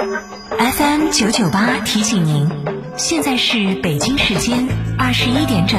FM 九九八提醒您，现在是北京时间二十一点整。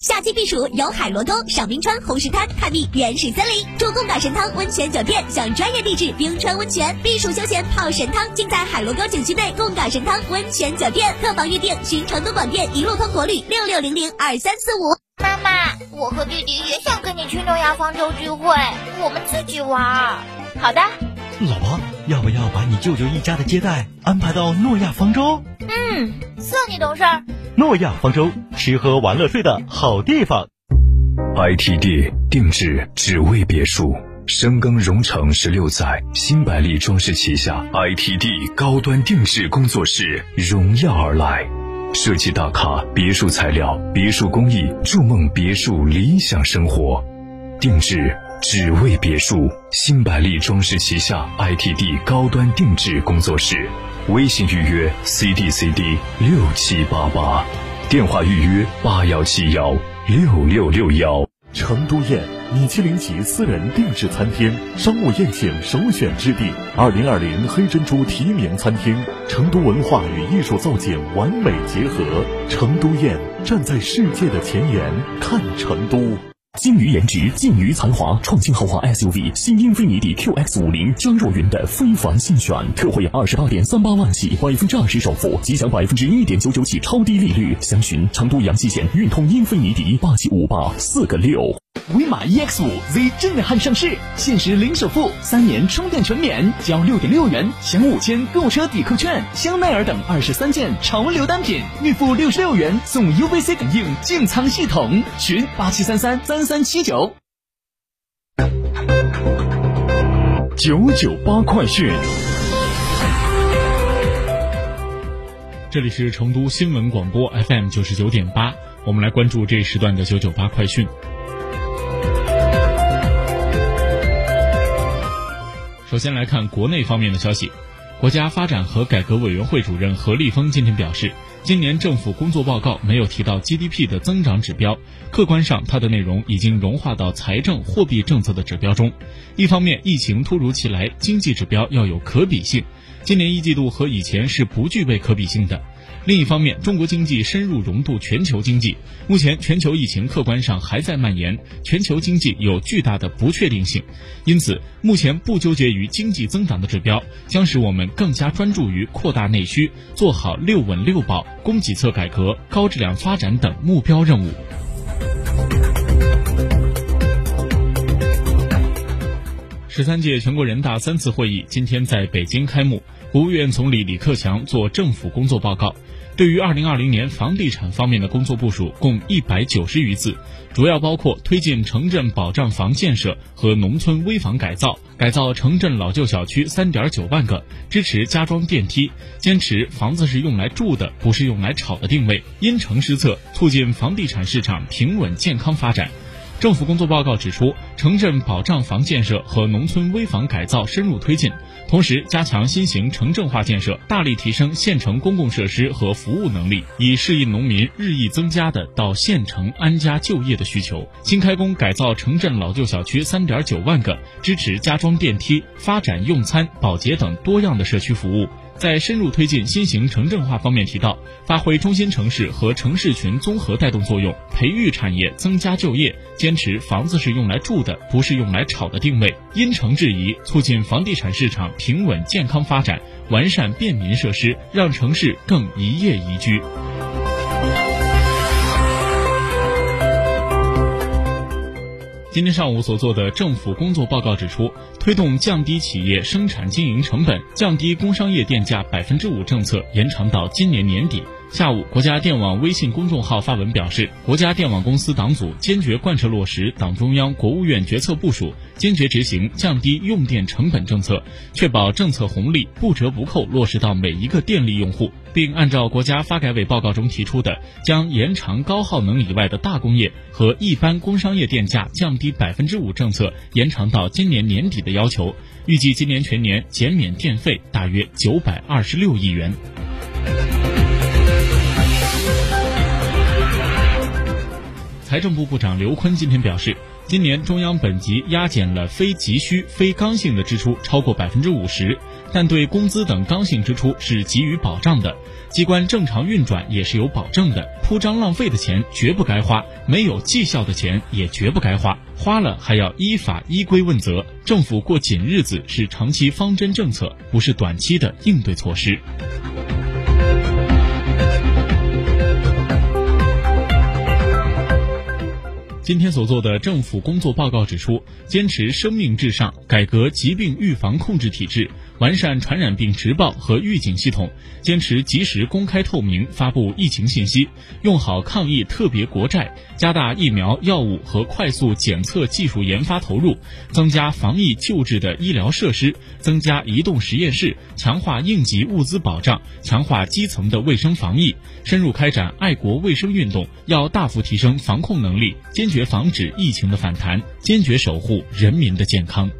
夏季避暑游海螺沟、赏冰川、红石滩、探秘原始森林，住贡嘎神汤温泉酒店，享专业地质冰川温泉，避暑休闲泡神汤，尽在海螺沟景区内贡嘎神汤温泉酒店。客房预订寻成都广电一路通国旅六六零零二三四五。妈妈，我和弟弟也想跟你去诺亚方舟聚会，我们自己玩。好的，老婆，要不要把你舅舅一家的接待安排到诺亚方舟？嗯，算你懂事。诺亚方舟，吃喝玩乐睡的好地方。ITD 定制只为别墅，深耕荣城十六载，新百利装饰旗下 ITD 高端定制工作室荣耀而来，设计大咖别墅材料、别墅工艺，筑梦别墅理想生活，定制。只为别墅，新百利装饰旗下 ITD 高端定制工作室，微信预约 CDCD 六七八八，电话预约八幺七幺六六六幺。成都宴米其林级私人定制餐厅，商务宴请首选之地。二零二零黑珍珠提名餐厅，成都文化与艺术造景完美结合。成都宴站在世界的前沿，看成都。精于颜值，近于才华，创新豪华 SUV 新英菲尼迪 QX 五零张若昀的非凡新选，特惠二十八点三八万起，百分之二十首付，即享百分之一点九九起超低利率。详询成都阳西县运通英菲尼迪八七五八四个六。威马 EX 五 Z 震撼上市，限时零首付，三年充电全免，交六点六元享五千购车抵扣券，香奈儿等二十三件潮流单品，预付六十六元送 UVC 感应净仓系统，群八七三三三三七九。九九八快讯，这里是成都新闻广播 FM 九十九点八，我们来关注这时段的九九八快讯。首先来看国内方面的消息，国家发展和改革委员会主任何立峰今天表示，今年政府工作报告没有提到 GDP 的增长指标，客观上它的内容已经融化到财政货币政策的指标中。一方面，疫情突如其来，经济指标要有可比性，今年一季度和以前是不具备可比性的。另一方面，中国经济深入融入全球经济，目前全球疫情客观上还在蔓延，全球经济有巨大的不确定性，因此目前不纠结于经济增长的指标，将使我们更加专注于扩大内需，做好六稳六保、供给侧改革、高质量发展等目标任务。十三届全国人大三次会议今天在北京开幕，国务院总理李克强作政府工作报告。对于二零二零年房地产方面的工作部署共一百九十余字，主要包括推进城镇保障房建设和农村危房改造，改造城镇老旧小区三点九万个，支持加装电梯，坚持房子是用来住的，不是用来炒的定位，因城施策，促进房地产市场平稳健康发展。政府工作报告指出，城镇保障房建设和农村危房改造深入推进，同时加强新型城镇化建设，大力提升县城公共设施和服务能力，以适应农民日益增加的到县城安家就业的需求。新开工改造城镇老旧小区三点九万个，支持加装电梯，发展用餐、保洁等多样的社区服务。在深入推进新型城镇化方面提到，发挥中心城市和城市群综合带动作用，培育产业，增加就业，坚持房子是用来住的，不是用来炒的定位，因城制宜，促进房地产市场平稳健康发展，完善便民设施，让城市更宜业宜居。今天上午所做的政府工作报告指出，推动降低企业生产经营成本、降低工商业电价百分之五政策延长到今年年底。下午，国家电网微信公众号发文表示，国家电网公司党组坚决贯彻落实党中央、国务院决策部署，坚决执行降低用电成本政策，确保政策红利不折不扣落实到每一个电力用户，并按照国家发改委报告中提出的，将延长高耗能以外的大工业和一般工商业电价降低百分之五政策延长到今年年底的要求，预计今年全年减免电费大约九百二十六亿元。财政部部长刘昆今天表示，今年中央本级压减了非急需、非刚性的支出超过百分之五十，但对工资等刚性支出是给予保障的，机关正常运转也是有保证的。铺张浪费的钱绝不该花，没有绩效的钱也绝不该花，花了还要依法依规问责。政府过紧日子是长期方针政策，不是短期的应对措施。今天所做的政府工作报告指出，坚持生命至上，改革疾病预防控制体制，完善传染病直报和预警系统，坚持及时公开透明发布疫情信息，用好抗疫特别国债，加大疫苗、药物和快速检测技术研发投入，增加防疫救治的医疗设施，增加移动实验室，强化应急物资保障，强化基层的卫生防疫，深入开展爱国卫生运动，要大幅提升防控能力，坚决。防止疫情的反弹，坚决守护人民的健康。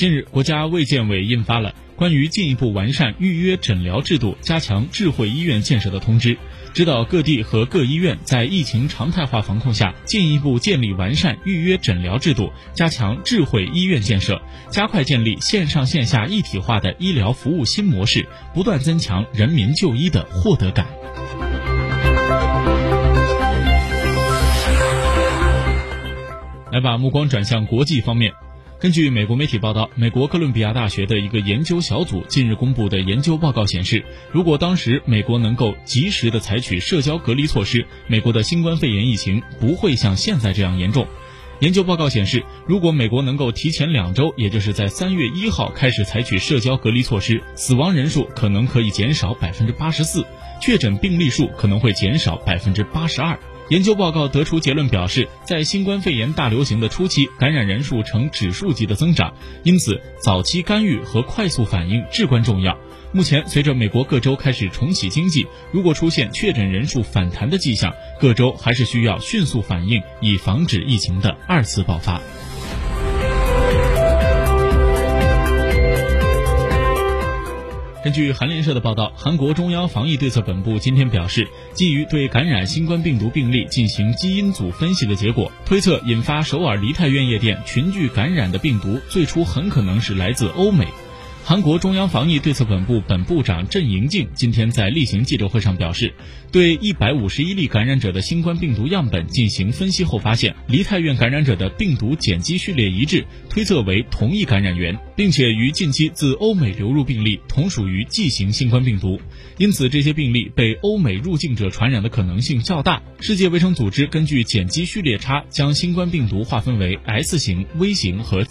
近日，国家卫健委印发了关于进一步完善预约诊疗制度、加强智慧医院建设的通知。指导各地和各医院在疫情常态化防控下，进一步建立完善预约诊疗制度，加强智慧医院建设，加快建立线上线下一体化的医疗服务新模式，不断增强人民就医的获得感。来，把目光转向国际方面。根据美国媒体报道，美国哥伦比亚大学的一个研究小组近日公布的研究报告显示，如果当时美国能够及时的采取社交隔离措施，美国的新冠肺炎疫情不会像现在这样严重。研究报告显示，如果美国能够提前两周，也就是在三月一号开始采取社交隔离措施，死亡人数可能可以减少百分之八十四，确诊病例数可能会减少百分之八十二。研究报告得出结论，表示在新冠肺炎大流行的初期，感染人数呈指数级的增长，因此早期干预和快速反应至关重要。目前，随着美国各州开始重启经济，如果出现确诊人数反弹的迹象，各州还是需要迅速反应，以防止疫情的二次爆发。根据韩联社的报道，韩国中央防疫对策本部今天表示，基于对感染新冠病毒病例进行基因组分析的结果，推测引发首尔梨泰院夜店群聚感染的病毒最初很可能是来自欧美。韩国中央防疫对策本部本部长郑莹静今天在例行记者会上表示，对一百五十一例感染者的新冠病毒样本进行分析后发现，梨泰院感染者的病毒碱基序列一致，推测为同一感染源，并且与近期自欧美流入病例同属于 G 型新冠病毒，因此这些病例被欧美入境者传染的可能性较大。世界卫生组织根据碱基序列差将新冠病毒划分为 S 型、V 型和。